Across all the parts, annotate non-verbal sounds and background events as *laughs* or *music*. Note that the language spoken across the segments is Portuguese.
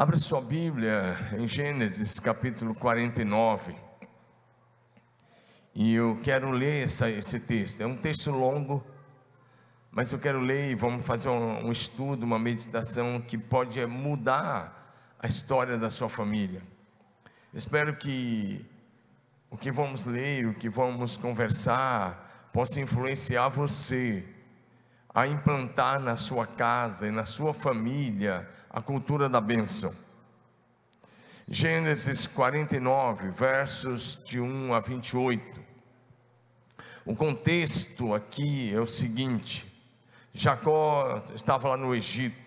Abra sua Bíblia em Gênesis capítulo 49. E eu quero ler essa, esse texto. É um texto longo, mas eu quero ler e vamos fazer um, um estudo, uma meditação que pode mudar a história da sua família. Espero que o que vamos ler, o que vamos conversar, possa influenciar você a implantar na sua casa e na sua família a cultura da bênção. Gênesis 49, versos de 1 a 28. O contexto aqui é o seguinte: Jacó estava lá no Egito.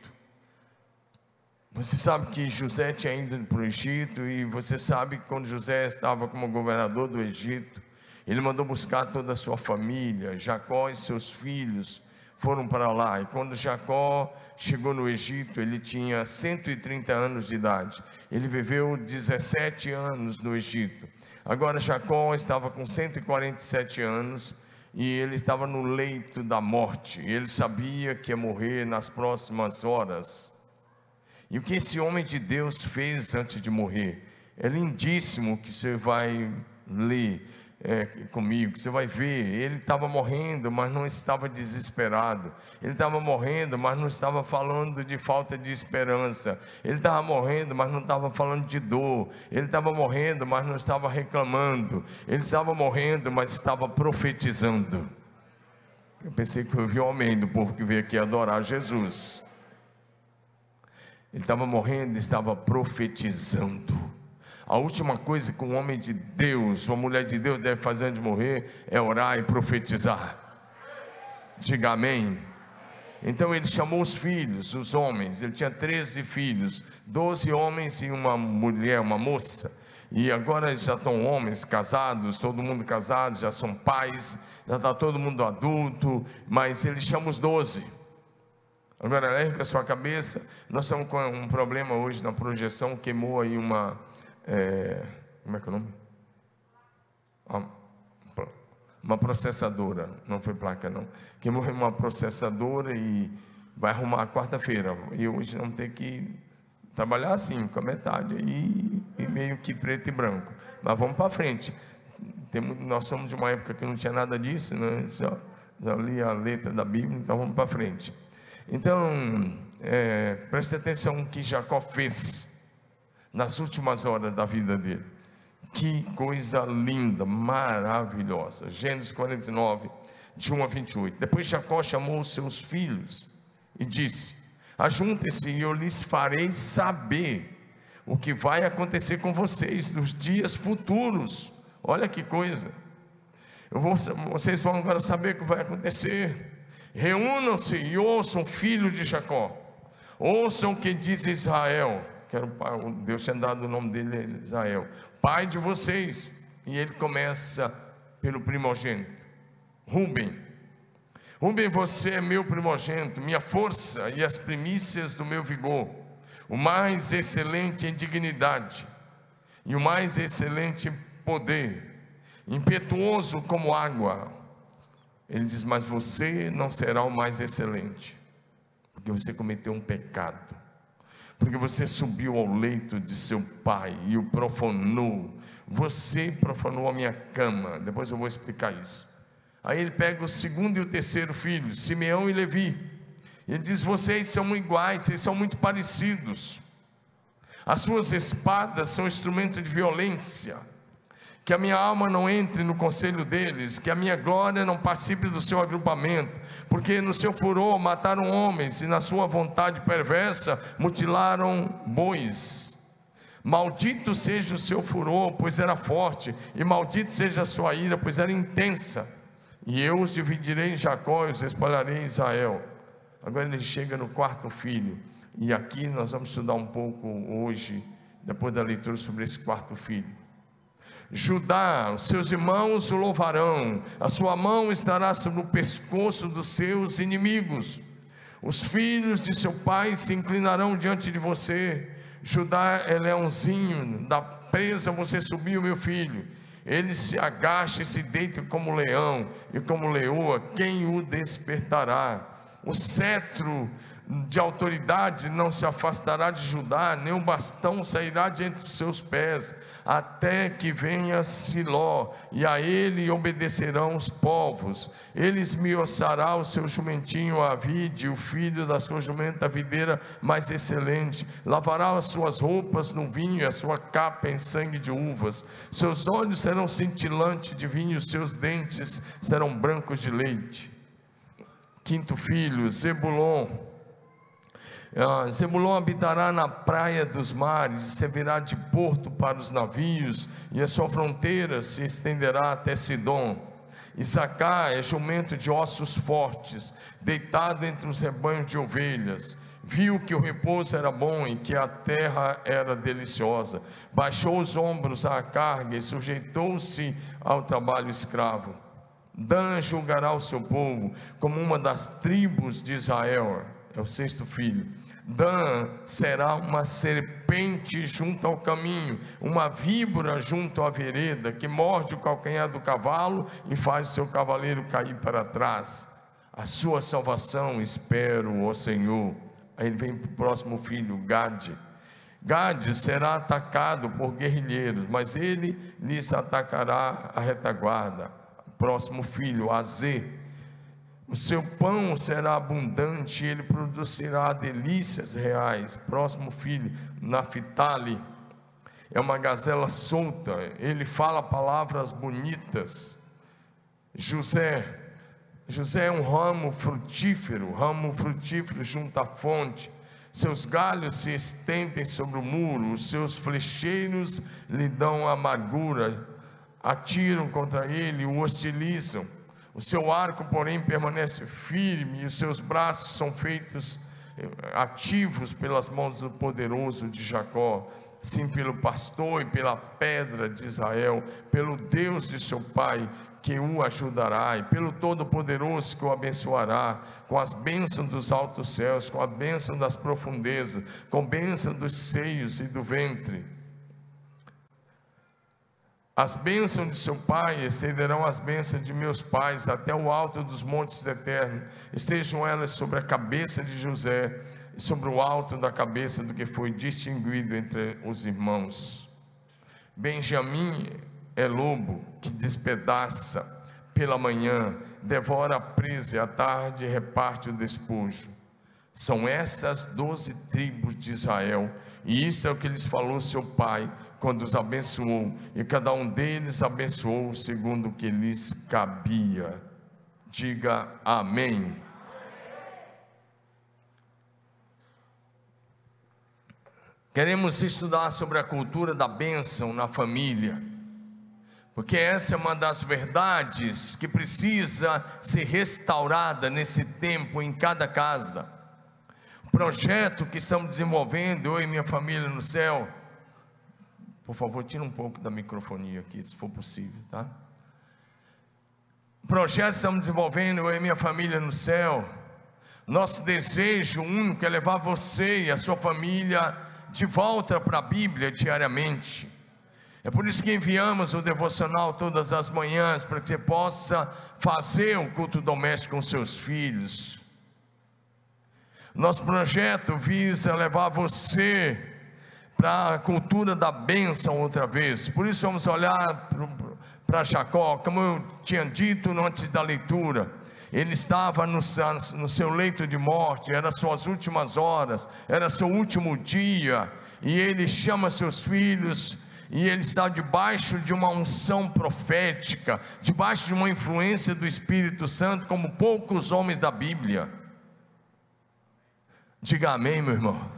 Você sabe que José tinha ido para o Egito, e você sabe que quando José estava como governador do Egito, ele mandou buscar toda a sua família, Jacó e seus filhos, foram para lá. E quando Jacó chegou no Egito, ele tinha 130 anos de idade. Ele viveu 17 anos no Egito. Agora Jacó estava com 147 anos e ele estava no leito da morte. Ele sabia que ia morrer nas próximas horas. E o que esse homem de Deus fez antes de morrer? É lindíssimo que você vai ler é, comigo, você vai ver, ele estava morrendo, mas não estava desesperado, ele estava morrendo, mas não estava falando de falta de esperança, ele estava morrendo, mas não estava falando de dor, ele estava morrendo, mas não estava reclamando, ele estava morrendo, mas estava profetizando. Eu pensei que eu vi o homem do povo que veio aqui adorar Jesus. Ele estava morrendo, estava profetizando. A última coisa que um homem de Deus, uma mulher de Deus deve fazer antes de morrer é orar e profetizar. Diga amém. Então ele chamou os filhos, os homens, ele tinha 13 filhos, 12 homens e uma mulher, uma moça. E agora eles já estão homens casados, todo mundo casado, já são pais, já está todo mundo adulto, mas ele chama os 12. Agora erga a sua cabeça, nós estamos com um problema hoje na projeção, queimou aí uma é, como é que é o nome? Uma processadora, não foi placa não. Que morreu uma processadora e vai arrumar quarta-feira. E hoje vamos ter que trabalhar assim, com a metade e, e meio que preto e branco. Mas vamos para frente. Tem, nós somos de uma época que não tinha nada disso, né? só, só li a letra da Bíblia, então vamos para frente. Então, é, preste atenção no que Jacó fez nas últimas horas da vida dele. Que coisa linda, maravilhosa. Gênesis 49, de 1 a 28. Depois Jacó chamou os seus filhos e disse: Ajuntem-se e eu lhes farei saber o que vai acontecer com vocês nos dias futuros. Olha que coisa. Vou, vocês vão agora saber o que vai acontecer. Reúnam-se e ouçam, filho de Jacó. Ouçam o que diz Israel que era o Deus tinha dado o nome dele Israel, pai de vocês. E ele começa pelo primogênito, Rubem. Rubem, você é meu primogênito, minha força e as primícias do meu vigor, o mais excelente em dignidade e o mais excelente em poder, impetuoso como água. Ele diz: Mas você não será o mais excelente, porque você cometeu um pecado porque você subiu ao leito de seu pai e o profanou. Você profanou a minha cama. Depois eu vou explicar isso. Aí ele pega o segundo e o terceiro filho, Simeão e Levi. Ele diz: Vocês são iguais, vocês são muito parecidos. As suas espadas são instrumento de violência que a minha alma não entre no conselho deles, que a minha glória não participe do seu agrupamento, porque no seu furor mataram homens e na sua vontade perversa mutilaram bois. Maldito seja o seu furor, pois era forte, e maldito seja a sua ira, pois era intensa. E eu os dividirei em Jacó e os espalharei em Israel. Agora ele chega no quarto filho, e aqui nós vamos estudar um pouco hoje, depois da leitura sobre esse quarto filho. Judá, seus irmãos o louvarão, a sua mão estará sobre o pescoço dos seus inimigos. Os filhos de seu pai se inclinarão diante de você. Judá é leãozinho, da presa você subiu, meu filho. Ele se agacha e se deita como leão, e como leoa, quem o despertará? O cetro de autoridade não se afastará de Judá, nem o bastão sairá de entre os seus pés, até que venha Siló, e a ele obedecerão os povos. Ele esmiuçará o seu jumentinho a vide, o filho da sua jumenta videira mais excelente. Lavará as suas roupas no vinho, e a sua capa em sangue de uvas. Seus olhos serão cintilantes de vinho, seus dentes serão brancos de leite. Quinto filho, Zebulon ah, Zebulon habitará na praia dos mares, servirá de porto para os navios, e a sua fronteira se estenderá até Sidom. Isacar é jumento de ossos fortes, deitado entre os rebanhos de ovelhas. Viu que o repouso era bom e que a terra era deliciosa. Baixou os ombros à carga e sujeitou-se ao trabalho escravo. Dan julgará o seu povo como uma das tribos de Israel. É o sexto filho Dan será uma serpente junto ao caminho, uma víbora junto à vereda, que morde o calcanhar do cavalo e faz seu cavaleiro cair para trás. A sua salvação espero, ó Senhor. Aí ele vem para o próximo filho, Gade. Gade será atacado por guerrilheiros, mas ele lhes atacará a retaguarda. Próximo filho, Azê o seu pão será abundante, ele produzirá delícias reais. Próximo filho, Naphtali, é uma gazela solta, ele fala palavras bonitas. José, José é um ramo frutífero, ramo frutífero junto à fonte. Seus galhos se estendem sobre o muro, os seus flecheiros lhe dão amargura, atiram contra ele, o hostilizam o seu arco, porém, permanece firme e os seus braços são feitos eh, ativos pelas mãos do poderoso de Jacó. Sim, pelo pastor e pela pedra de Israel, pelo Deus de seu pai, que o ajudará, e pelo Todo-Poderoso que o abençoará, com as bênçãos dos altos céus, com a bênção das profundezas, com a bênção dos seios e do ventre as bênçãos de seu pai estenderão as bênçãos de meus pais até o alto dos montes eternos. Estejam elas sobre a cabeça de José e sobre o alto da cabeça do que foi distinguido entre os irmãos. Benjamim é lobo que despedaça pela manhã, devora a presa e à tarde reparte o despojo. São essas doze tribos de Israel, e isso é o que lhes falou seu pai quando os abençoou, e cada um deles abençoou segundo o que lhes cabia. Diga amém. Queremos estudar sobre a cultura da bênção na família, porque essa é uma das verdades que precisa ser restaurada nesse tempo em cada casa. O projeto que estamos desenvolvendo, eu e minha família no céu, por favor, tira um pouco da microfonia aqui, se for possível, tá? O projeto que estamos desenvolvendo, eu e minha família no céu. Nosso desejo único é levar você e a sua família de volta para a Bíblia diariamente. É por isso que enviamos o devocional todas as manhãs, para que você possa fazer um culto doméstico com seus filhos. Nosso projeto visa levar você para a cultura da bênção outra vez. Por isso vamos olhar para Jacó, como eu tinha dito antes da leitura. Ele estava no, no seu leito de morte, eram suas últimas horas, era seu último dia, e ele chama seus filhos e ele está debaixo de uma unção profética, debaixo de uma influência do Espírito Santo, como poucos homens da Bíblia. Diga amém, meu irmão.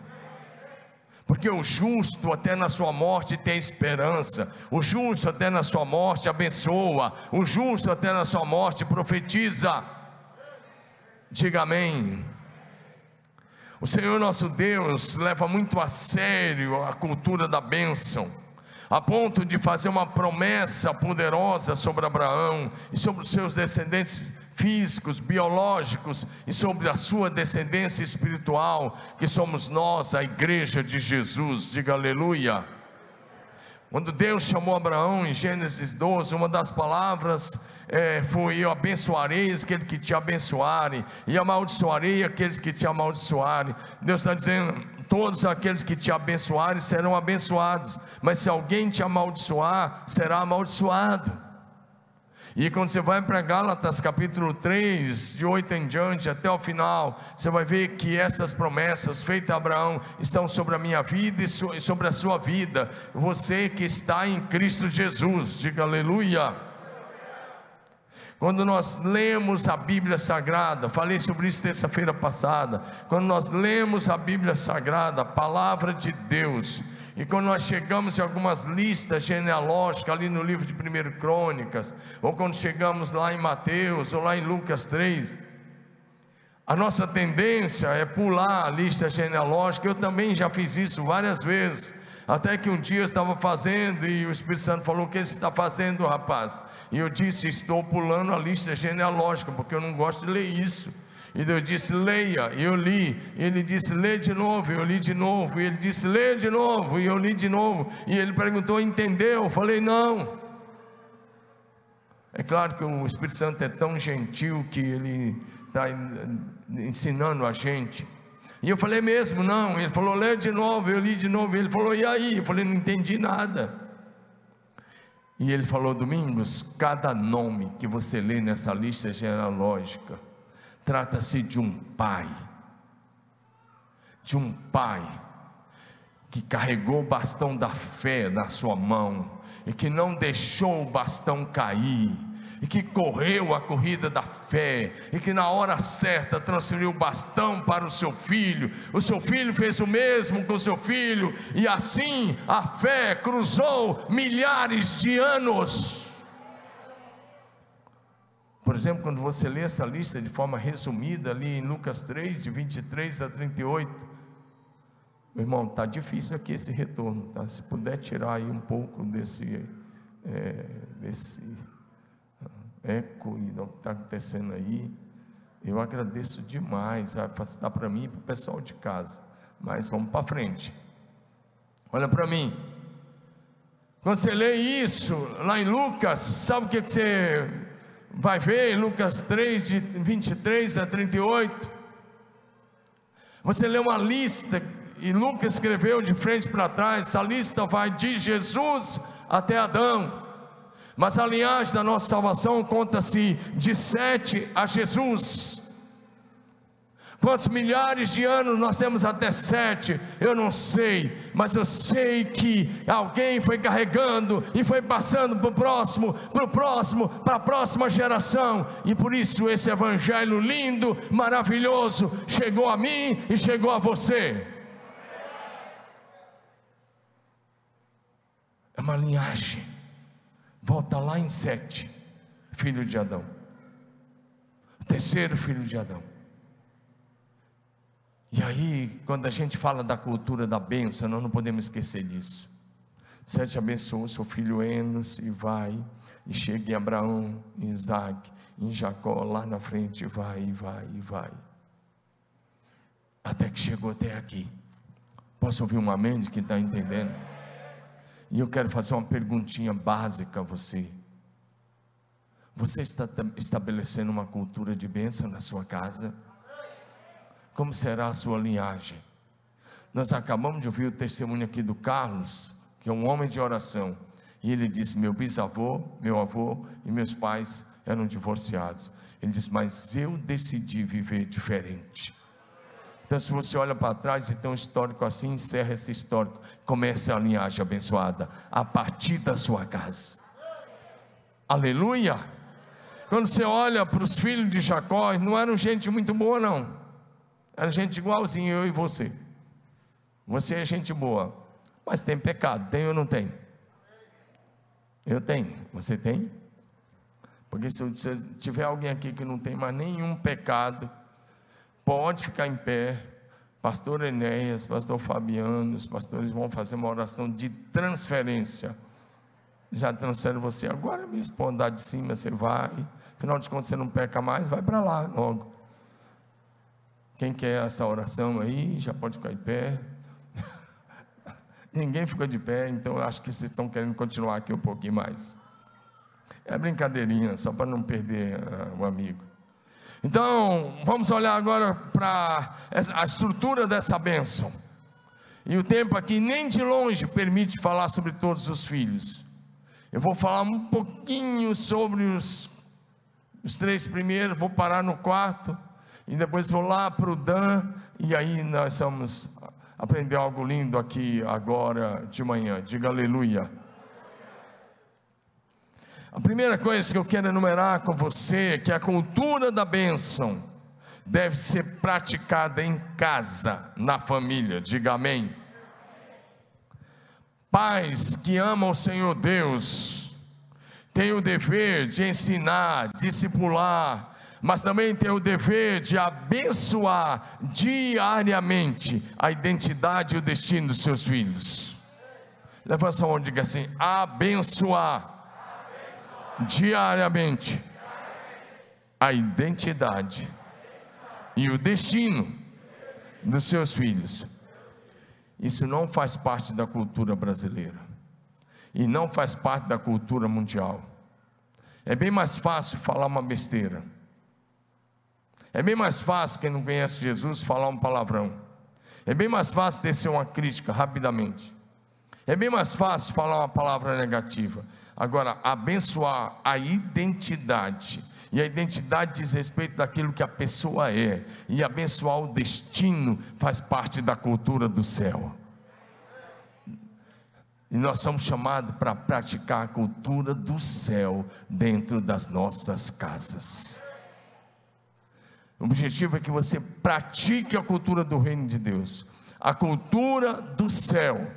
Porque o justo até na sua morte tem esperança, o justo até na sua morte abençoa, o justo até na sua morte profetiza. Diga amém. O Senhor nosso Deus leva muito a sério a cultura da bênção, a ponto de fazer uma promessa poderosa sobre Abraão e sobre os seus descendentes físicos, biológicos e sobre a sua descendência espiritual, que somos nós, a igreja de Jesus. Diga aleluia. Quando Deus chamou Abraão em Gênesis 12, uma das palavras é, foi: Eu abençoarei aqueles que te abençoarem, e amaldiçoarei aqueles que te amaldiçoarem. Deus está dizendo: Todos aqueles que te abençoarem serão abençoados, mas se alguém te amaldiçoar, será amaldiçoado. E quando você vai para Gálatas capítulo 3, de 8 em diante, até o final, você vai ver que essas promessas feitas a Abraão estão sobre a minha vida e sobre a sua vida. Você que está em Cristo Jesus, diga aleluia. Quando nós lemos a Bíblia Sagrada, falei sobre isso terça-feira passada. Quando nós lemos a Bíblia Sagrada, a palavra de Deus, e quando nós chegamos em algumas listas genealógicas ali no livro de 1 Crônicas, ou quando chegamos lá em Mateus, ou lá em Lucas 3, a nossa tendência é pular a lista genealógica. Eu também já fiz isso várias vezes. Até que um dia eu estava fazendo e o Espírito Santo falou: O que você está fazendo, rapaz? E eu disse: Estou pulando a lista genealógica, porque eu não gosto de ler isso. E Deus disse: leia, e eu li. E ele disse: lê de novo, eu li de novo. E ele disse: lê de novo, e eu li de novo. E ele perguntou: entendeu? Eu falei: não. É claro que o Espírito Santo é tão gentil que ele está ensinando a gente. E eu falei mesmo, não. Ele falou, lê de novo, eu li de novo. Ele falou, e aí? Eu falei, não entendi nada. E ele falou, Domingos, cada nome que você lê nessa lista genealógica, Trata-se de um pai, de um pai que carregou o bastão da fé na sua mão e que não deixou o bastão cair, e que correu a corrida da fé, e que na hora certa transferiu o bastão para o seu filho. O seu filho fez o mesmo com o seu filho, e assim a fé cruzou milhares de anos. Por exemplo, quando você lê essa lista de forma resumida ali em Lucas 3, de 23 a 38, meu irmão, está difícil aqui esse retorno, tá? Se puder tirar aí um pouco desse, é, desse é, eco e do que está acontecendo aí, eu agradeço demais, vai facilitar para mim e para o pessoal de casa. Mas vamos para frente. Olha para mim. Quando você lê isso lá em Lucas, sabe o que, que você vai ver em Lucas 3, de 23 a 38. Você lê uma lista, e Lucas escreveu de frente para trás, essa lista vai de Jesus até Adão. Mas a linhagem da nossa salvação conta-se de Sete a Jesus. Quantos milhares de anos nós temos até sete? Eu não sei, mas eu sei que alguém foi carregando e foi passando para o próximo, para o próximo, para a próxima geração, e por isso esse evangelho lindo, maravilhoso, chegou a mim e chegou a você. É uma linhagem, volta lá em sete, filho de Adão, terceiro filho de Adão. E aí, quando a gente fala da cultura da bênção, nós não podemos esquecer disso. Sete abençoou seu filho Enos e vai, e chega em Abraão, em Isaac, em Jacó, lá na frente, vai, e vai, e vai. Até que chegou até aqui. Posso ouvir um amém de quem está entendendo? E eu quero fazer uma perguntinha básica a você. Você está estabelecendo uma cultura de bênção na sua casa? Como será a sua linhagem. Nós acabamos de ouvir o testemunho aqui do Carlos, que é um homem de oração, e ele disse: Meu bisavô, meu avô e meus pais eram divorciados. Ele disse: Mas eu decidi viver diferente. Então, se você olha para trás e tem um histórico assim, encerra esse histórico, começa a linhagem abençoada a partir da sua casa. Aleluia! Quando você olha para os filhos de Jacó, não eram gente muito boa, não. Era gente igualzinho eu e você. Você é gente boa, mas tem pecado, tem ou não tem? Eu tenho, você tem? Porque se tiver alguém aqui que não tem mais nenhum pecado, pode ficar em pé. Pastor Enéas, pastor Fabiano, os pastores vão fazer uma oração de transferência. Já transfere você agora mesmo para andar de cima, você vai. Afinal de contas, você não peca mais, vai para lá logo. Quem quer essa oração aí, já pode ficar em pé. *laughs* Ninguém ficou de pé, então eu acho que vocês estão querendo continuar aqui um pouquinho mais. É brincadeirinha, só para não perder uh, o amigo. Então, vamos olhar agora para a estrutura dessa bênção. E o tempo aqui nem de longe permite falar sobre todos os filhos. Eu vou falar um pouquinho sobre os, os três primeiros, vou parar no quarto, e depois vou lá para o Dan, e aí nós vamos aprender algo lindo aqui agora de manhã. Diga aleluia. A primeira coisa que eu quero enumerar com você é que a cultura da bênção deve ser praticada em casa, na família. Diga amém. Pais que amam o Senhor Deus têm o dever de ensinar, discipular, mas também têm o dever de abençoar diariamente a identidade e o destino dos seus filhos. Levanta sua mão e diga assim: abençoar diariamente a identidade e o destino dos seus filhos. Isso não faz parte da cultura brasileira e não faz parte da cultura mundial. É bem mais fácil falar uma besteira. É bem mais fácil quem não conhece Jesus falar um palavrão. É bem mais fácil descer uma crítica rapidamente. É bem mais fácil falar uma palavra negativa. Agora, abençoar a identidade. E a identidade diz respeito daquilo que a pessoa é. E abençoar o destino faz parte da cultura do céu. E nós somos chamados para praticar a cultura do céu dentro das nossas casas. O objetivo é que você pratique a cultura do reino de Deus, a cultura do céu,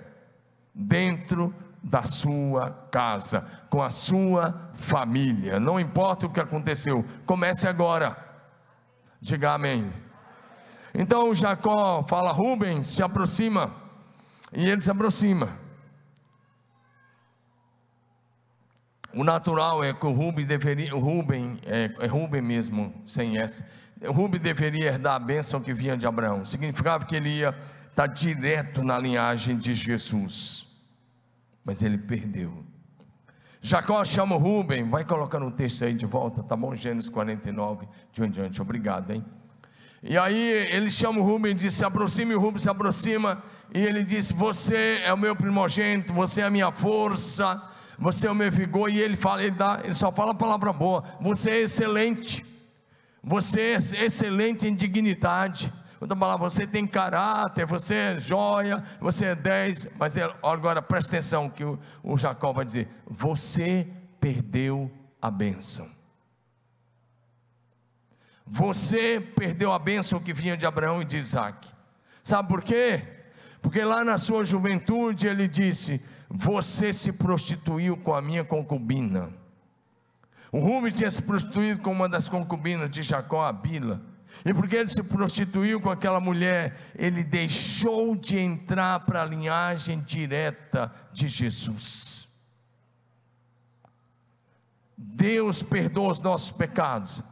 dentro da sua casa, com a sua família. Não importa o que aconteceu, comece agora. Diga amém. Então Jacó fala: Rubem, se aproxima. E ele se aproxima. O natural é que o Rubem deveria, o Rubem, é, é Rubem mesmo, sem S. Rubem deveria herdar a bênção que vinha de Abraão. Significava que ele ia estar direto na linhagem de Jesus mas ele perdeu. Jacó chama o Rubem, vai colocando o texto aí de volta, tá bom? Gênesis 49, de em diante, obrigado, hein? E aí ele chama o Rubem e diz: se aproxime, o Rubem se aproxima, e ele diz: Você é o meu primogênito, você é a minha força, você é o meu vigor, e ele fala, ele, dá, ele só fala a palavra boa, você é excelente, você é excelente em dignidade. Outra palavra, você tem caráter, você é joia, você é dez, mas é, agora presta atenção que o, o Jacó vai dizer: você perdeu a bênção. Você perdeu a bênção que vinha de Abraão e de Isaac. Sabe por quê? Porque lá na sua juventude ele disse: Você se prostituiu com a minha concubina. O Rubem tinha se prostituído com uma das concubinas de Jacó, a Bila. E porque ele se prostituiu com aquela mulher, ele deixou de entrar para a linhagem direta de Jesus. Deus perdoa os nossos pecados,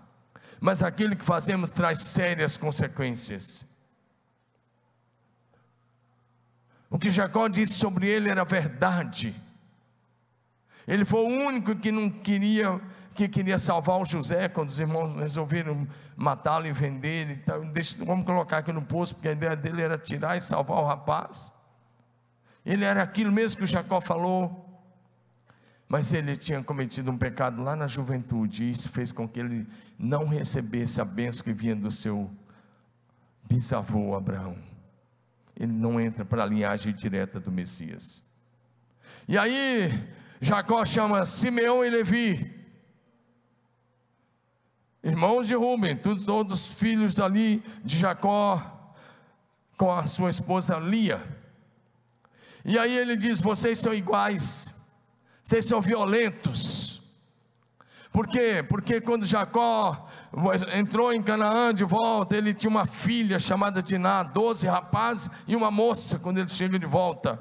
mas aquilo que fazemos traz sérias consequências. O que Jacó disse sobre ele era verdade. Ele foi o único que não queria que queria salvar o José, quando os irmãos resolveram matá-lo e vender ele. Então, deixa, vamos colocar aqui no poço, porque a ideia dele era tirar e salvar o rapaz. Ele era aquilo mesmo que Jacó falou. Mas ele tinha cometido um pecado lá na juventude, e isso fez com que ele não recebesse a bênção que vinha do seu bisavô Abraão. Ele não entra para a linhagem direta do Messias. E aí, Jacó chama Simeão e Levi, irmãos de Rubem, todos filhos ali de Jacó, com a sua esposa Lia. E aí ele diz: vocês são iguais, vocês são violentos. Por quê? Porque quando Jacó entrou em Canaã de volta, ele tinha uma filha chamada Diná, doze rapazes e uma moça quando ele chega de volta.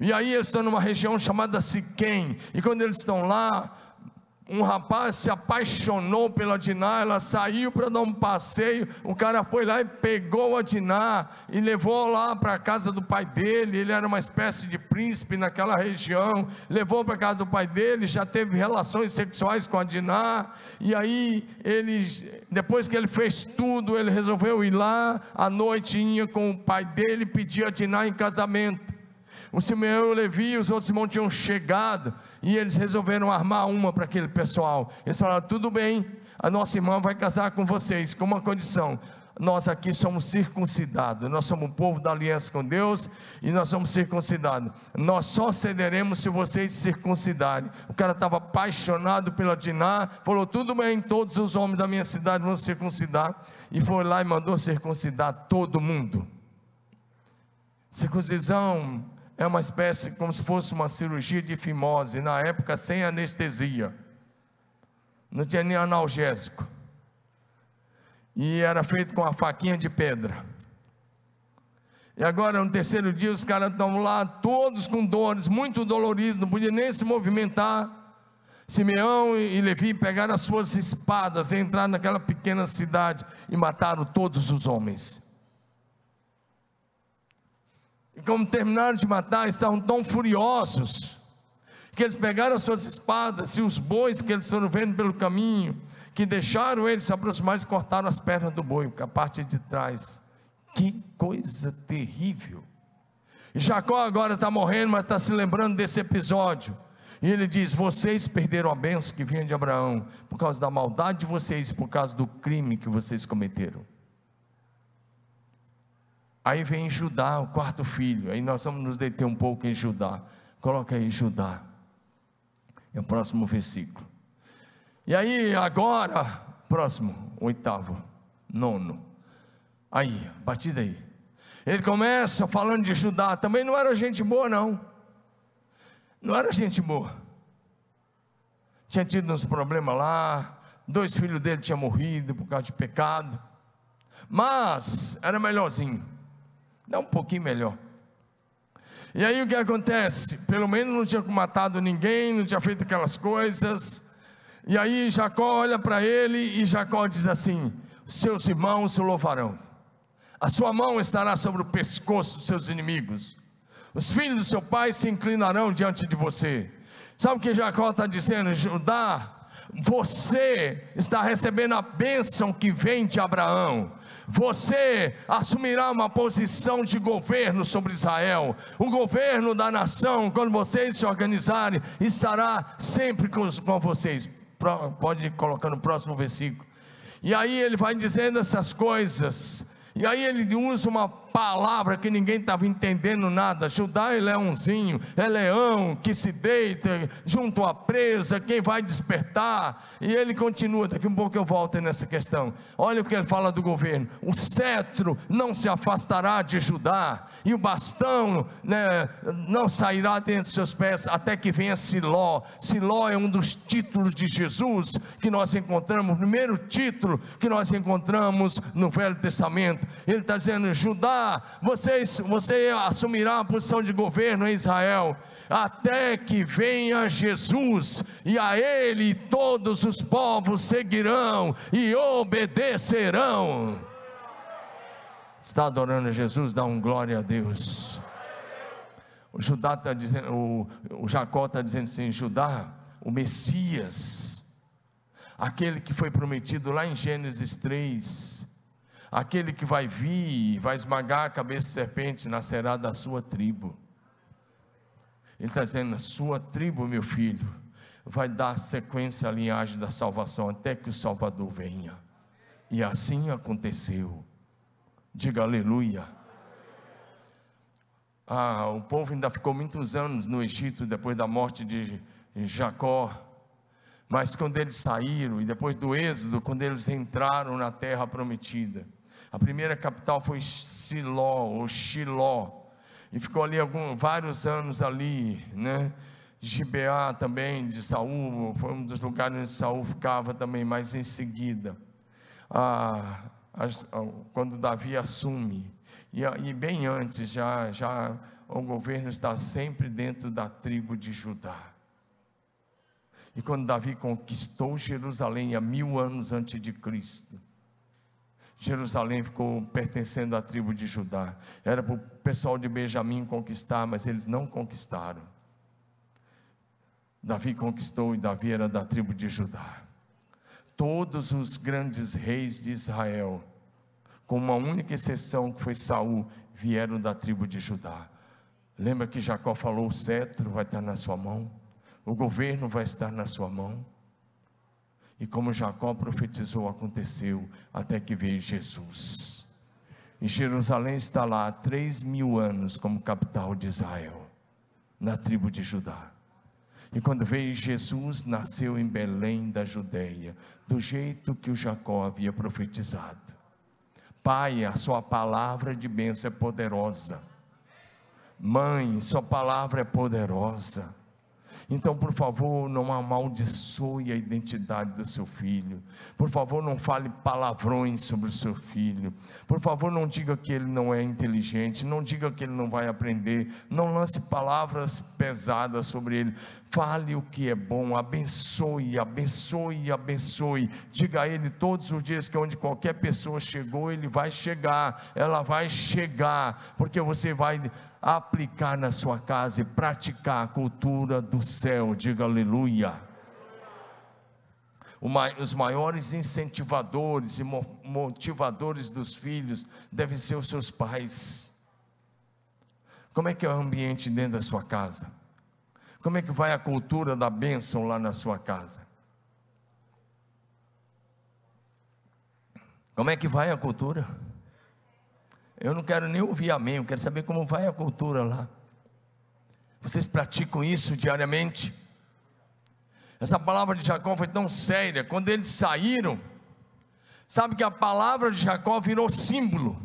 E aí eles estão numa região chamada Siquém, e quando eles estão lá, um rapaz se apaixonou pela Diná, ela saiu para dar um passeio, o cara foi lá e pegou a Diná e levou lá para a casa do pai dele, ele era uma espécie de príncipe naquela região, levou para a casa do pai dele, já teve relações sexuais com a Diná, e aí ele, depois que ele fez tudo, ele resolveu ir lá, à noite ia com o pai dele, pedir a Diná em casamento, o Simeão e o Levi e os outros irmãos tinham chegado, e eles resolveram armar uma para aquele pessoal. Eles falaram: tudo bem, a nossa irmã vai casar com vocês, com uma condição. Nós aqui somos circuncidados, nós somos o povo da aliança com Deus e nós somos circuncidados. Nós só cederemos se vocês circuncidarem. O cara estava apaixonado pela Diná, falou: tudo bem, todos os homens da minha cidade vão circuncidar. E foi lá e mandou circuncidar todo mundo. Circuncisão é uma espécie como se fosse uma cirurgia de fimose, na época sem anestesia, não tinha nem analgésico, e era feito com a faquinha de pedra. E agora, no terceiro dia, os caras estão lá, todos com dores, muito doloridos, não podiam nem se movimentar. Simeão e Levi pegaram as suas espadas, entraram naquela pequena cidade e mataram todos os homens. E como terminaram de matar, estavam tão furiosos, que eles pegaram as suas espadas e os bois que eles foram vendo pelo caminho, que deixaram eles se aproximar e cortaram as pernas do boi, a parte de trás. Que coisa terrível. E Jacó agora está morrendo, mas está se lembrando desse episódio. E ele diz: Vocês perderam a bênção que vinha de Abraão, por causa da maldade de vocês, por causa do crime que vocês cometeram. Aí vem Judá, o quarto filho. Aí nós vamos nos deter um pouco em Judá. Coloca aí Judá. É o próximo versículo. E aí, agora, próximo, oitavo, nono. Aí, a partir daí. Ele começa falando de Judá. Também não era gente boa, não. Não era gente boa. Tinha tido uns problemas lá. Dois filhos dele tinham morrido por causa de pecado. Mas era melhorzinho Dá um pouquinho melhor. E aí o que acontece? Pelo menos não tinha matado ninguém, não tinha feito aquelas coisas. E aí Jacó olha para ele e Jacó diz assim: Seus irmãos o louvarão. A sua mão estará sobre o pescoço dos seus inimigos. Os filhos do seu pai se inclinarão diante de você. Sabe o que Jacó está dizendo? Judá, você está recebendo a bênção que vem de Abraão. Você assumirá uma posição de governo sobre Israel. O governo da nação, quando vocês se organizarem, estará sempre com, com vocês. Pode colocar no próximo versículo. E aí ele vai dizendo essas coisas. E aí ele usa uma palavra que ninguém estava entendendo nada. Judá é leãozinho, é leão que se deita junto à presa, quem vai despertar? E ele continua, daqui um pouco eu volto nessa questão. Olha o que ele fala do governo: o cetro não se afastará de Judá, e o bastão né, não sairá dentre seus pés até que venha Siló. Siló é um dos títulos de Jesus que nós encontramos, o primeiro título que nós encontramos no Velho Testamento. Ele está dizendo: Judá vocês, você assumirá a posição de governo em Israel, até que venha Jesus, e a Ele todos os povos seguirão e obedecerão. Está adorando Jesus, dá um glória a Deus. O Judá está dizendo, o, o Jacó está dizendo assim: Judá, o Messias, aquele que foi prometido lá em Gênesis 3, Aquele que vai vir e vai esmagar a cabeça de serpente nascerá da sua tribo. Ele está dizendo: sua tribo, meu filho, vai dar sequência à linhagem da salvação até que o Salvador venha. E assim aconteceu. Diga aleluia. Ah, o povo ainda ficou muitos anos no Egito depois da morte de Jacó. Mas quando eles saíram, e depois do êxodo, quando eles entraram na terra prometida, a primeira capital foi Siló, ou Shiló, e ficou ali alguns, vários anos ali, né? Gibeá também, de Saul, foi um dos lugares onde Saul ficava também, mas em seguida, ah, quando Davi assume, e, e bem antes, já, já o governo está sempre dentro da tribo de Judá. E quando Davi conquistou Jerusalém há mil anos antes de Cristo, Jerusalém ficou pertencendo à tribo de Judá. Era para o pessoal de Benjamim conquistar, mas eles não conquistaram. Davi conquistou e Davi era da tribo de Judá. Todos os grandes reis de Israel, com uma única exceção que foi Saul, vieram da tribo de Judá. Lembra que Jacó falou: o cetro vai estar na sua mão, o governo vai estar na sua mão. E como Jacó profetizou, aconteceu até que veio Jesus. E Jerusalém está lá há três mil anos como capital de Israel, na tribo de Judá. E quando veio Jesus, nasceu em Belém da Judéia, do jeito que o Jacó havia profetizado. Pai, a sua palavra de bênção é poderosa. Mãe, sua palavra é poderosa. Então, por favor, não amaldiçoe a identidade do seu filho. Por favor, não fale palavrões sobre o seu filho. Por favor, não diga que ele não é inteligente. Não diga que ele não vai aprender. Não lance palavras pesadas sobre ele. Fale o que é bom. Abençoe, abençoe, abençoe. Diga a ele todos os dias que onde qualquer pessoa chegou, ele vai chegar. Ela vai chegar. Porque você vai aplicar na sua casa e praticar a cultura do céu. Diga aleluia. Os maiores incentivadores e motivadores dos filhos devem ser os seus pais. Como é que é o ambiente dentro da sua casa? Como é que vai a cultura da bênção lá na sua casa? Como é que vai a cultura? Eu não quero nem ouvir amém, eu quero saber como vai a cultura lá. Vocês praticam isso diariamente? Essa palavra de Jacó foi tão séria, quando eles saíram, sabe que a palavra de Jacó virou símbolo.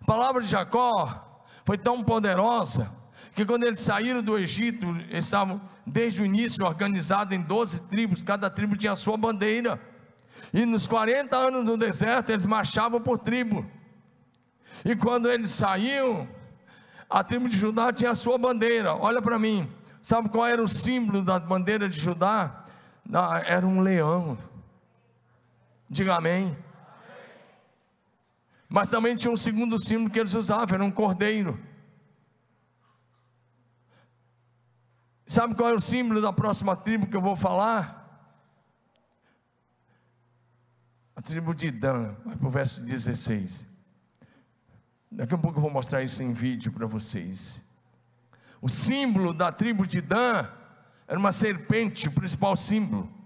A palavra de Jacó foi tão poderosa, que quando eles saíram do Egito, eles estavam desde o início organizados em 12 tribos, cada tribo tinha a sua bandeira. E nos 40 anos no deserto, eles marchavam por tribo. E quando eles saíam, a tribo de Judá tinha a sua bandeira. Olha para mim. Sabe qual era o símbolo da bandeira de Judá? Era um leão. Diga amém. Mas também tinha um segundo símbolo que eles usavam, era um cordeiro. Sabe qual é o símbolo da próxima tribo que eu vou falar? A tribo de Dan, vai para o verso 16. Daqui a pouco eu vou mostrar isso em vídeo para vocês. O símbolo da tribo de Dan era uma serpente, o principal símbolo.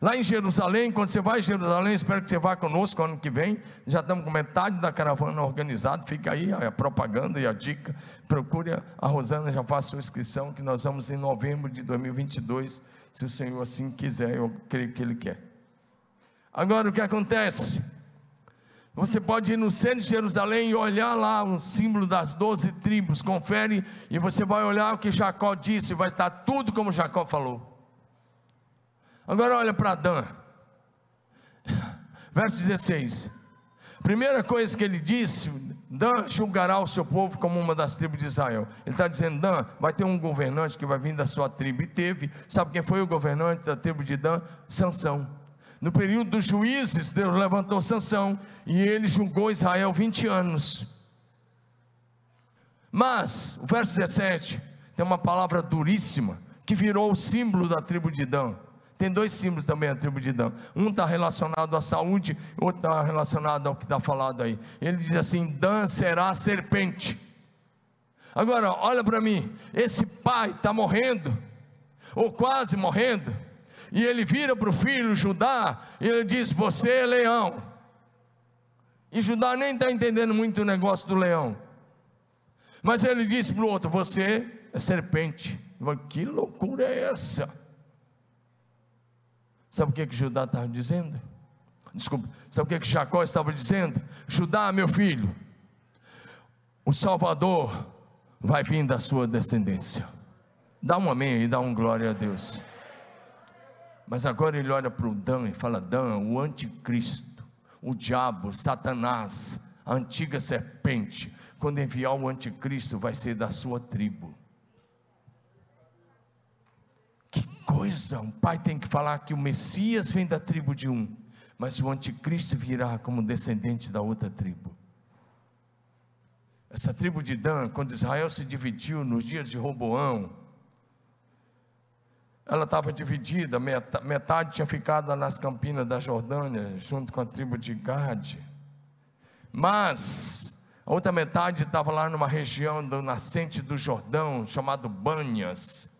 Lá em Jerusalém, quando você vai a Jerusalém, espero que você vá conosco ano que vem. Já estamos com metade da caravana organizada. Fica aí a propaganda e a dica. Procure a Rosana, já faça sua inscrição, que nós vamos em novembro de 2022, se o Senhor assim quiser, eu creio que Ele quer. Agora o que acontece? Você pode ir no centro de Jerusalém e olhar lá o símbolo das doze tribos, confere, e você vai olhar o que Jacó disse, vai estar tudo como Jacó falou. Agora olha para Dan, verso 16. Primeira coisa que ele disse: Dan julgará o seu povo como uma das tribos de Israel. Ele está dizendo: Dan, vai ter um governante que vai vir da sua tribo. E teve, sabe quem foi o governante da tribo de Dan? Sansão. No período dos juízes, Deus levantou Sansão e ele julgou Israel 20 anos. Mas, o verso 17 tem uma palavra duríssima que virou o símbolo da tribo de Dan. Tem dois símbolos também a tribo de Dan. Um está relacionado à saúde, outro está relacionado ao que está falado aí. Ele diz assim: Dan será serpente. Agora, olha para mim, esse pai está morrendo, ou quase morrendo e ele vira para o filho Judá e ele diz: Você é leão. E Judá nem está entendendo muito o negócio do leão. Mas ele disse para o outro: Você é serpente. Que loucura é essa? Sabe o que, que Judá estava dizendo? Desculpa, sabe o que, que Jacó estava dizendo? Judá, meu filho, o Salvador vai vir da sua descendência. Dá um amém e dá um glória a Deus. Mas agora ele olha para o Dan e fala: Dan, o anticristo, o diabo, Satanás, a antiga serpente, quando enviar o anticristo, vai ser da sua tribo. Que coisa, um pai tem que falar que o Messias vem da tribo de um, mas o anticristo virá como descendente da outra tribo. Essa tribo de Dan, quando Israel se dividiu nos dias de Roboão, ela estava dividida, metade tinha ficado nas campinas da Jordânia, junto com a tribo de Gade. Mas a outra metade estava lá numa região do nascente do Jordão, chamado Banhas.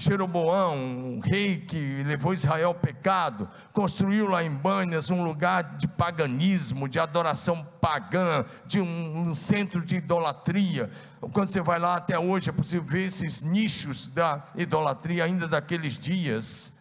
Jeroboão, um rei que levou Israel ao pecado, construiu lá em Banhas um lugar de paganismo, de adoração pagã, de um, um, centro de idolatria. Quando você vai lá até hoje é possível ver esses nichos da idolatria ainda daqueles dias.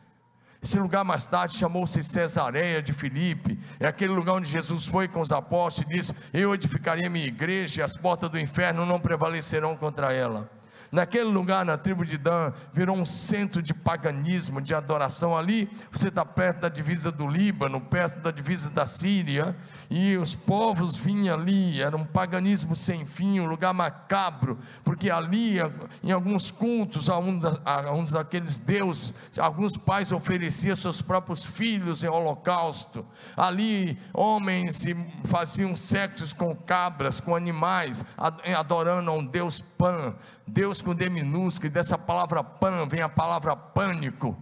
Esse lugar mais tarde chamou-se Cesareia de Filipe, é aquele lugar onde Jesus foi com os apóstolos e disse: Eu edificarei minha igreja e as portas do inferno não prevalecerão contra ela. Naquele lugar, na tribo de Dan, virou um centro de paganismo, de adoração. Ali, você está perto da divisa do Líbano, perto da divisa da Síria, e os povos vinham ali, era um paganismo sem fim, um lugar macabro, porque ali, em alguns cultos, a uns, a uns daqueles deuses, alguns pais ofereciam seus próprios filhos em holocausto. Ali, homens faziam sexos com cabras, com animais, adorando a um Deus Pan, Deus com D minúsculo, e dessa palavra Pan vem a palavra pânico.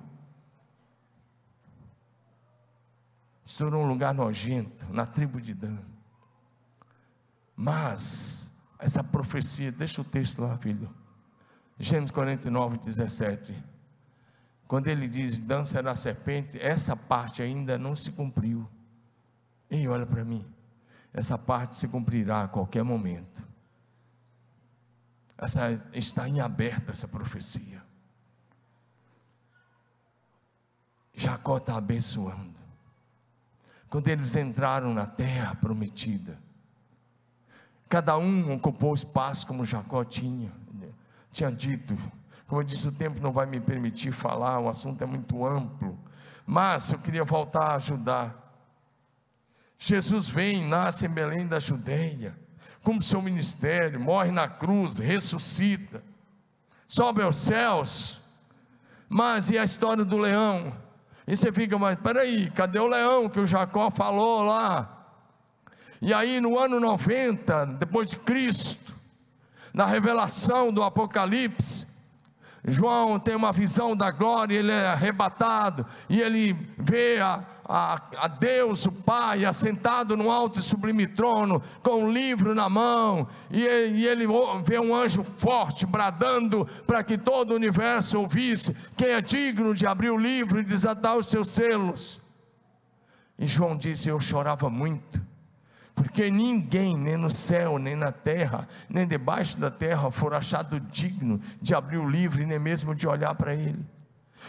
estourou um lugar nojento, na tribo de Dan. Mas, essa profecia, deixa o texto lá, filho. Gênesis 49, 17. Quando ele diz: Dan será serpente, essa parte ainda não se cumpriu. Ei, olha para mim. Essa parte se cumprirá a qualquer momento. Essa, está em aberta essa profecia. Jacó está abençoando quando eles entraram na terra prometida. Cada um ocupou espaço como Jacó tinha, tinha dito. Como eu disse, o tempo não vai me permitir falar, o assunto é muito amplo. Mas eu queria voltar a ajudar. Jesus vem, nasce em Belém da Judeia, cumpre seu ministério, morre na cruz, ressuscita, sobe aos céus. Mas e a história do leão? E você fica, mas peraí, cadê o leão que o Jacó falou lá? E aí no ano 90, depois de Cristo, na revelação do Apocalipse, João tem uma visão da glória, ele é arrebatado, e ele vê a, a, a, Deus, o Pai, assentado no alto e sublime trono, com um livro na mão, e, e ele vê um anjo forte bradando para que todo o universo ouvisse: quem é digno de abrir o livro e desatar os seus selos? E João disse: Eu chorava muito porque ninguém, nem no céu, nem na terra, nem debaixo da terra, for achado digno de abrir o livro e nem mesmo de olhar para ele.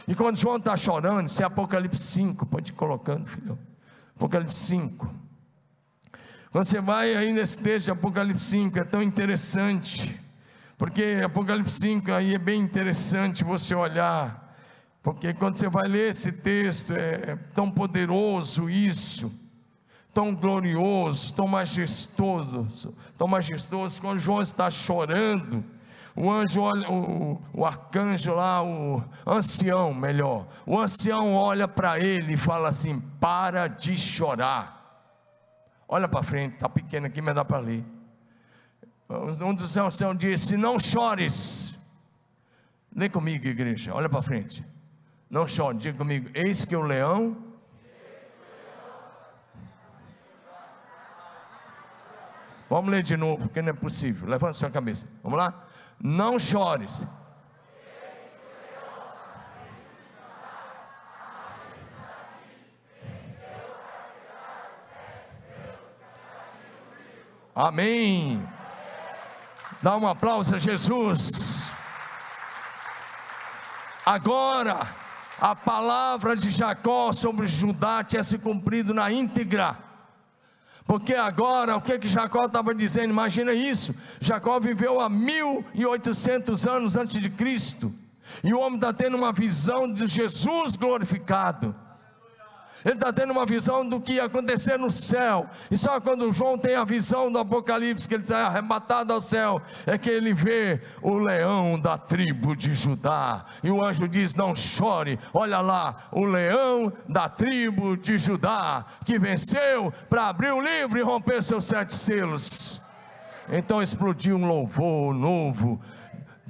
E quando João está chorando, isso é Apocalipse 5, pode ir colocando, filho. Apocalipse 5. Quando você vai aí nesse texto de Apocalipse 5, é tão interessante, porque Apocalipse 5 aí é bem interessante você olhar, porque quando você vai ler esse texto, é tão poderoso isso tão glorioso, tão majestoso, tão majestoso, quando João está chorando, o anjo olha, o, o arcanjo lá, o ancião, melhor, o ancião olha para ele e fala assim: para de chorar. Olha para frente, está pequeno aqui, mas dá para ler. Um dos anciãos disse: Não chores. Lê comigo, igreja, olha para frente. Não chore, diga comigo: Eis que o leão Vamos ler de novo, porque não é possível. Levante sua cabeça. Vamos lá? Não chores. Amém. Dá um aplauso a Jesus. Agora, a palavra de Jacó sobre Judá tinha se cumprido na íntegra. Porque agora, o que que Jacó estava dizendo? Imagina isso. Jacó viveu há 1800 anos antes de Cristo. E o homem está tendo uma visão de Jesus glorificado. Ele está tendo uma visão do que ia acontecer no céu. E só quando João tem a visão do Apocalipse, que ele está arrebatado ao céu, é que ele vê o leão da tribo de Judá. E o anjo diz: Não chore, olha lá, o leão da tribo de Judá, que venceu para abrir o livro e romper seus sete selos. Então explodiu um louvor novo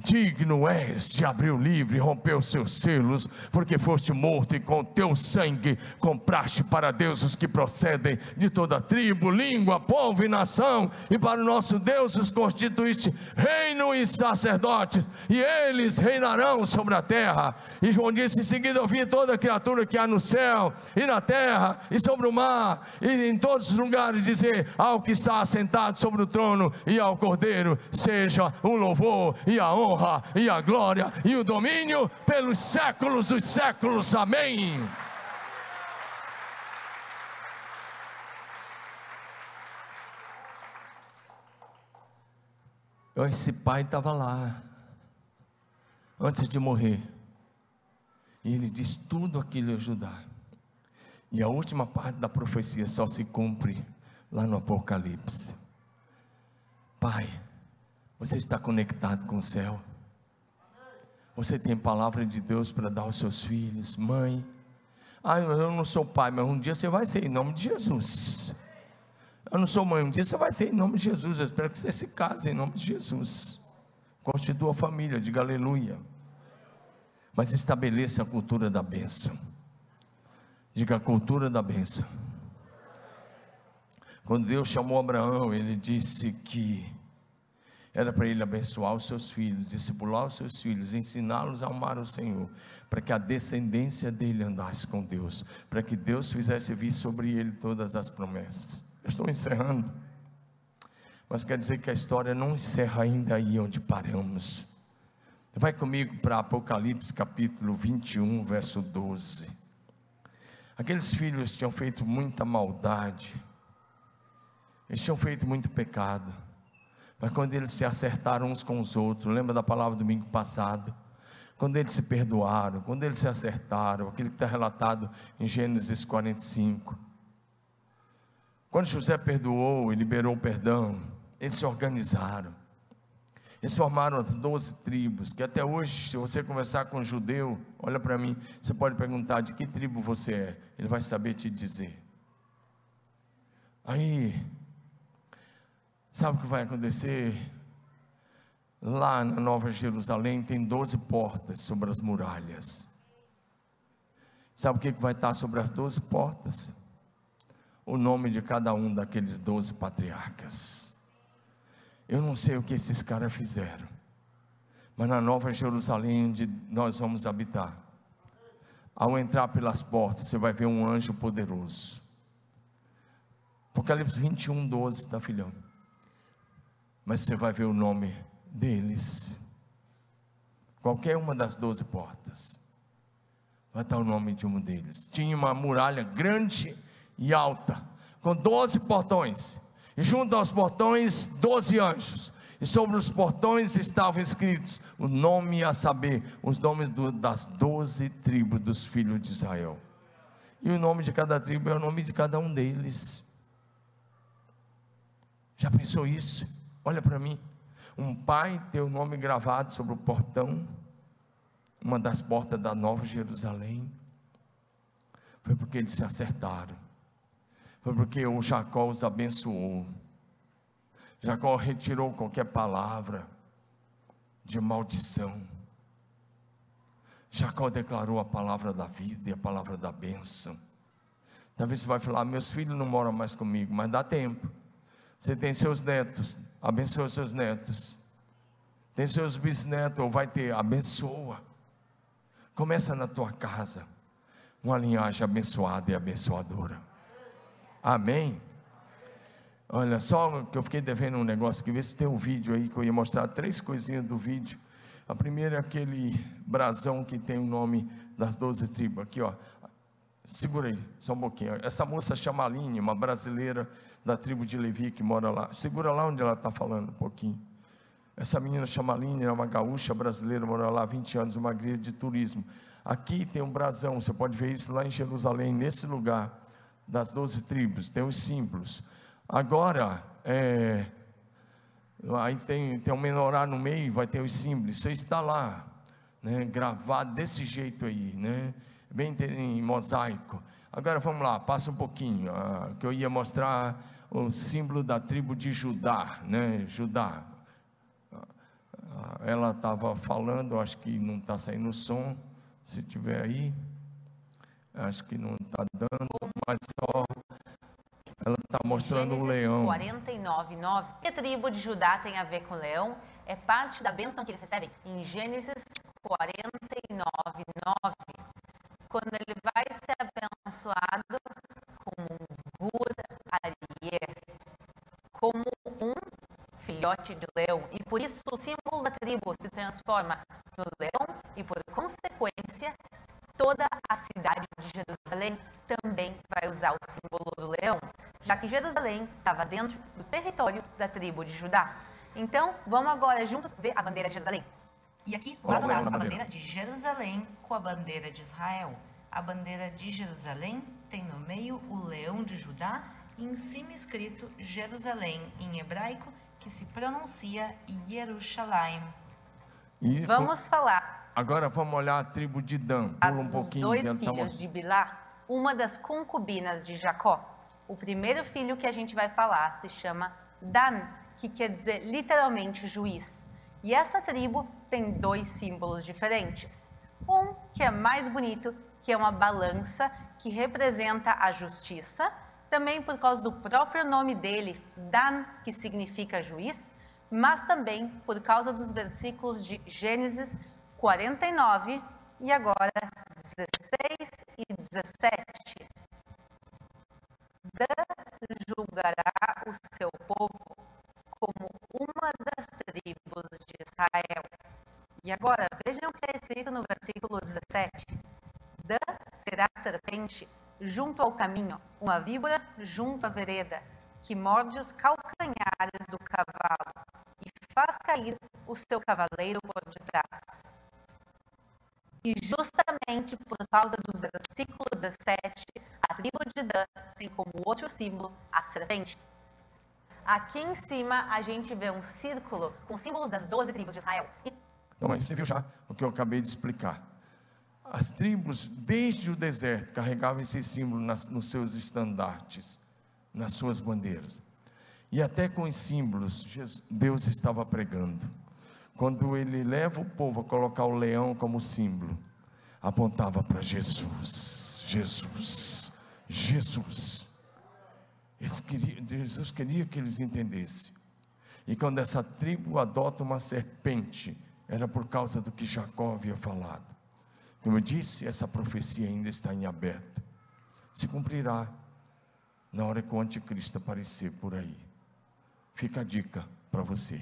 digno és de abrir o livro e romper os seus selos, porque foste morto e com teu sangue compraste para Deus os que procedem de toda tribo, língua, povo e nação, e para o nosso Deus os constituíste reino e sacerdotes, e eles reinarão sobre a terra. E João disse: em seguida, ouvi toda criatura que há no céu e na terra e sobre o mar, e em todos os lugares dizer ao que está assentado sobre o trono e ao cordeiro, seja o louvor e a honra honra e a glória e o domínio pelos séculos dos séculos. Amém. Esse pai estava lá, antes de morrer, e ele diz tudo aquilo ajudar. E a última parte da profecia só se cumpre lá no Apocalipse. Pai, você está conectado com o céu. Você tem palavra de Deus para dar aos seus filhos, mãe. Ah, eu não sou pai, mas um dia você vai ser em nome de Jesus. Eu não sou mãe, um dia você vai ser em nome de Jesus. Eu espero que você se case em nome de Jesus. Constitua a família, diga aleluia. Mas estabeleça a cultura da bênção. Diga a cultura da bênção. Quando Deus chamou Abraão, ele disse que era para ele abençoar os seus filhos, discipular os seus filhos, ensiná-los a amar o Senhor, para que a descendência dele andasse com Deus, para que Deus fizesse vir sobre ele todas as promessas. Eu estou encerrando, mas quer dizer que a história não encerra ainda aí onde paramos. Vai comigo para Apocalipse capítulo 21, verso 12. Aqueles filhos tinham feito muita maldade, eles tinham feito muito pecado mas quando eles se acertaram uns com os outros, lembra da palavra do domingo passado? Quando eles se perdoaram, quando eles se acertaram, aquilo que está relatado em Gênesis 45. Quando José perdoou e liberou o perdão, eles se organizaram. Eles formaram as doze tribos, que até hoje, se você conversar com um judeu, olha para mim, você pode perguntar de que tribo você é, ele vai saber te dizer. Aí, Sabe o que vai acontecer? Lá na Nova Jerusalém tem 12 portas sobre as muralhas. Sabe o que vai estar sobre as 12 portas? O nome de cada um daqueles 12 patriarcas. Eu não sei o que esses caras fizeram, mas na Nova Jerusalém, onde nós vamos habitar, ao entrar pelas portas, você vai ver um anjo poderoso. Apocalipse 21, 12, tá, filhão? Mas você vai ver o nome deles. Qualquer uma das doze portas, vai estar o nome de um deles. Tinha uma muralha grande e alta, com doze portões, e junto aos portões, doze anjos. E sobre os portões estavam escritos o nome a saber, os nomes do, das doze tribos dos filhos de Israel. E o nome de cada tribo é o nome de cada um deles. Já pensou isso? Olha para mim. Um pai ter o nome gravado sobre o portão, uma das portas da Nova Jerusalém. Foi porque eles se acertaram. Foi porque o Jacó os abençoou. Jacó retirou qualquer palavra de maldição. Jacó declarou a palavra da vida e a palavra da bênção. Talvez você vai falar: meus filhos não moram mais comigo, mas dá tempo. Você tem seus netos, abençoa seus netos. Tem seus bisnetos, ou vai ter, abençoa. Começa na tua casa, uma linhagem abençoada e abençoadora. Amém? Olha, só que eu fiquei devendo um negócio aqui, vê se tem um vídeo aí que eu ia mostrar três coisinhas do vídeo. A primeira é aquele brasão que tem o nome das doze tribos. Aqui, ó. Segura aí, só um pouquinho. Essa moça chama Aline, uma brasileira da tribo de Levi que mora lá. Segura lá onde ela está falando um pouquinho. Essa menina chama Aline, é uma gaúcha brasileira, mora lá há 20 anos, uma grelha de turismo. Aqui tem um brasão, você pode ver isso lá em Jerusalém, nesse lugar das doze tribos, tem os símbolos. Agora, é, aí tem, tem um menorá no meio, vai ter os símbolos, você está lá, né, gravado desse jeito aí, né, bem em mosaico. Agora vamos lá, passa um pouquinho, ah, que eu ia mostrar o símbolo da tribo de Judá, né, Judá. Ah, ela estava falando, acho que não está saindo o som, se tiver aí, acho que não está dando, mas ó, ela está mostrando o um leão. 49, 9. Que a tribo de Judá tem a ver com o leão? É parte da bênção que eles recebem em Gênesis 49, 9. Quando ele vai ser abençoado como um como um filhote de leão. E por isso o símbolo da tribo se transforma no leão e por consequência toda a cidade de Jerusalém também vai usar o símbolo do leão, já que Jerusalém estava dentro do território da tribo de Judá. Então, vamos agora juntos ver a bandeira de Jerusalém. E aqui, lado a lado, a bandeira de Jerusalém com a bandeira de Israel. A bandeira de Jerusalém tem no meio o leão de Judá e em cima escrito Jerusalém em hebraico, que se pronuncia Jerusalém. E vamos falar. Agora vamos olhar a tribo de Dan. Pula um pouquinho. Dois filhos de Bilá, uma das concubinas de Jacó. O primeiro filho que a gente vai falar se chama Dan, que quer dizer literalmente juiz. E essa tribo tem dois símbolos diferentes. Um que é mais bonito, que é uma balança que representa a justiça, também por causa do próprio nome dele, Dan, que significa juiz, mas também por causa dos versículos de Gênesis 49 e agora 16 e 17. Dan julgará o seu povo como uma das tribos de Israel. E agora, vejam o que é escrito no versículo 17. Dan será serpente junto ao caminho, uma víbora junto à vereda, que morde os calcanhares do cavalo e faz cair o seu cavaleiro por detrás. E justamente por causa do versículo 17, a tribo de Dan tem como outro símbolo a serpente. Aqui em cima a gente vê um círculo com símbolos das 12 tribos de Israel. E... Então, você viu já o que eu acabei de explicar. As tribos, desde o deserto, carregavam esse símbolo nas, nos seus estandartes, nas suas bandeiras. E até com os símbolos, Deus estava pregando. Quando ele leva o povo a colocar o leão como símbolo, apontava para Jesus, Jesus, Jesus. Queriam, Jesus queria que eles entendessem. E quando essa tribo adota uma serpente, era por causa do que Jacó havia falado. Como eu disse, essa profecia ainda está em aberto. Se cumprirá na hora que o anticristo aparecer por aí. Fica a dica para você.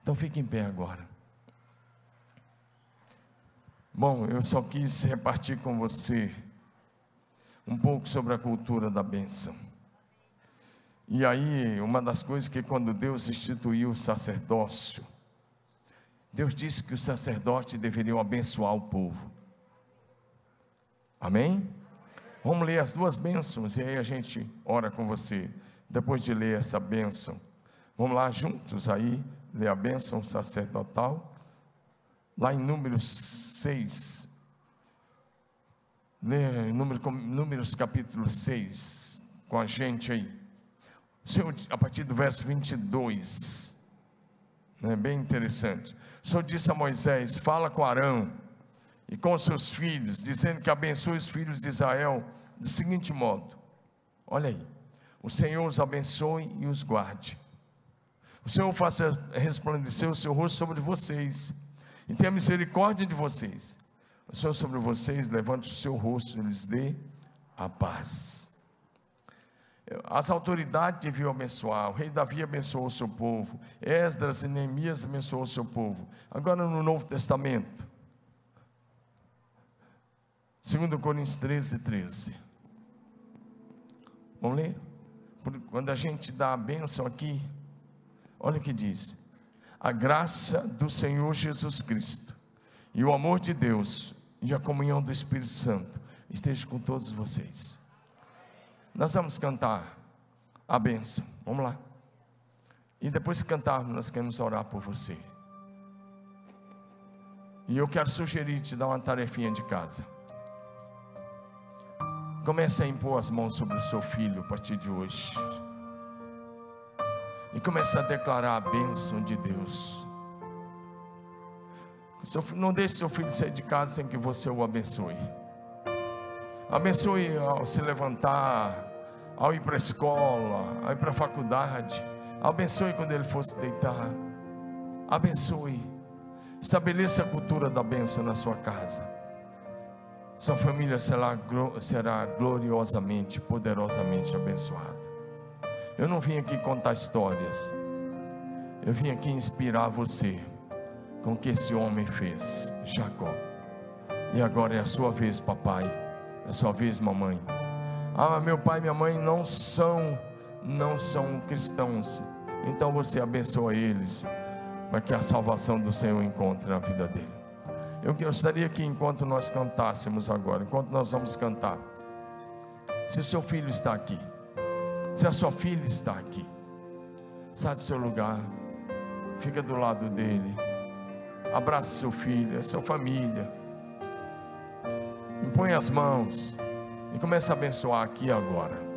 Então fique em pé agora. Bom, eu só quis repartir com você um pouco sobre a cultura da benção. E aí, uma das coisas que quando Deus instituiu o sacerdócio, Deus disse que os sacerdotes deveriam abençoar o povo. Amém? Vamos ler as duas bênçãos e aí a gente ora com você. Depois de ler essa bênção, vamos lá juntos aí, ler a bênção sacerdotal. Lá em Números 6, ler Números capítulo 6 com a gente aí. Senhor, a partir do verso 22, é bem interessante. O Senhor disse a Moisés: Fala com Arão e com seus filhos, dizendo que abençoe os filhos de Israel do seguinte modo: olha aí, o Senhor os abençoe e os guarde. O Senhor faça resplandecer o seu rosto sobre vocês e tenha misericórdia de vocês. O Senhor sobre vocês levante o seu rosto e lhes dê a paz. As autoridades deviam abençoar, o rei Davi abençoou o seu povo, Esdras e Neemias abençoou o seu povo. Agora no Novo Testamento, 2 Coríntios 13, 13. Vamos ler? Quando a gente dá a bênção aqui, olha o que diz: A graça do Senhor Jesus Cristo e o amor de Deus, e a comunhão do Espírito Santo esteja com todos vocês. Nós vamos cantar a benção. Vamos lá. E depois que cantarmos, nós queremos orar por você. E eu quero sugerir te dar uma tarefinha de casa. Comece a impor as mãos sobre o seu filho a partir de hoje. E comece a declarar a bênção de Deus. Não deixe seu filho sair de casa sem que você o abençoe. Abençoe ao se levantar, ao ir para a escola, ao ir para a faculdade. Abençoe quando ele fosse deitar. Abençoe. Estabeleça a cultura da bênção na sua casa. Sua família será, será gloriosamente, poderosamente abençoada. Eu não vim aqui contar histórias. Eu vim aqui inspirar você com o que esse homem fez, Jacó. E agora é a sua vez, papai. É sua vez, mamãe. Ah, meu pai e minha mãe não são, não são cristãos. Então você abençoa eles, para que a salvação do Senhor encontre na vida dele. Eu gostaria que enquanto nós cantássemos agora, enquanto nós vamos cantar, se o seu filho está aqui, se a sua filha está aqui, sai do seu lugar, fica do lado dele, abrace seu filho, a sua família, impõe as mãos e comece a abençoar aqui agora.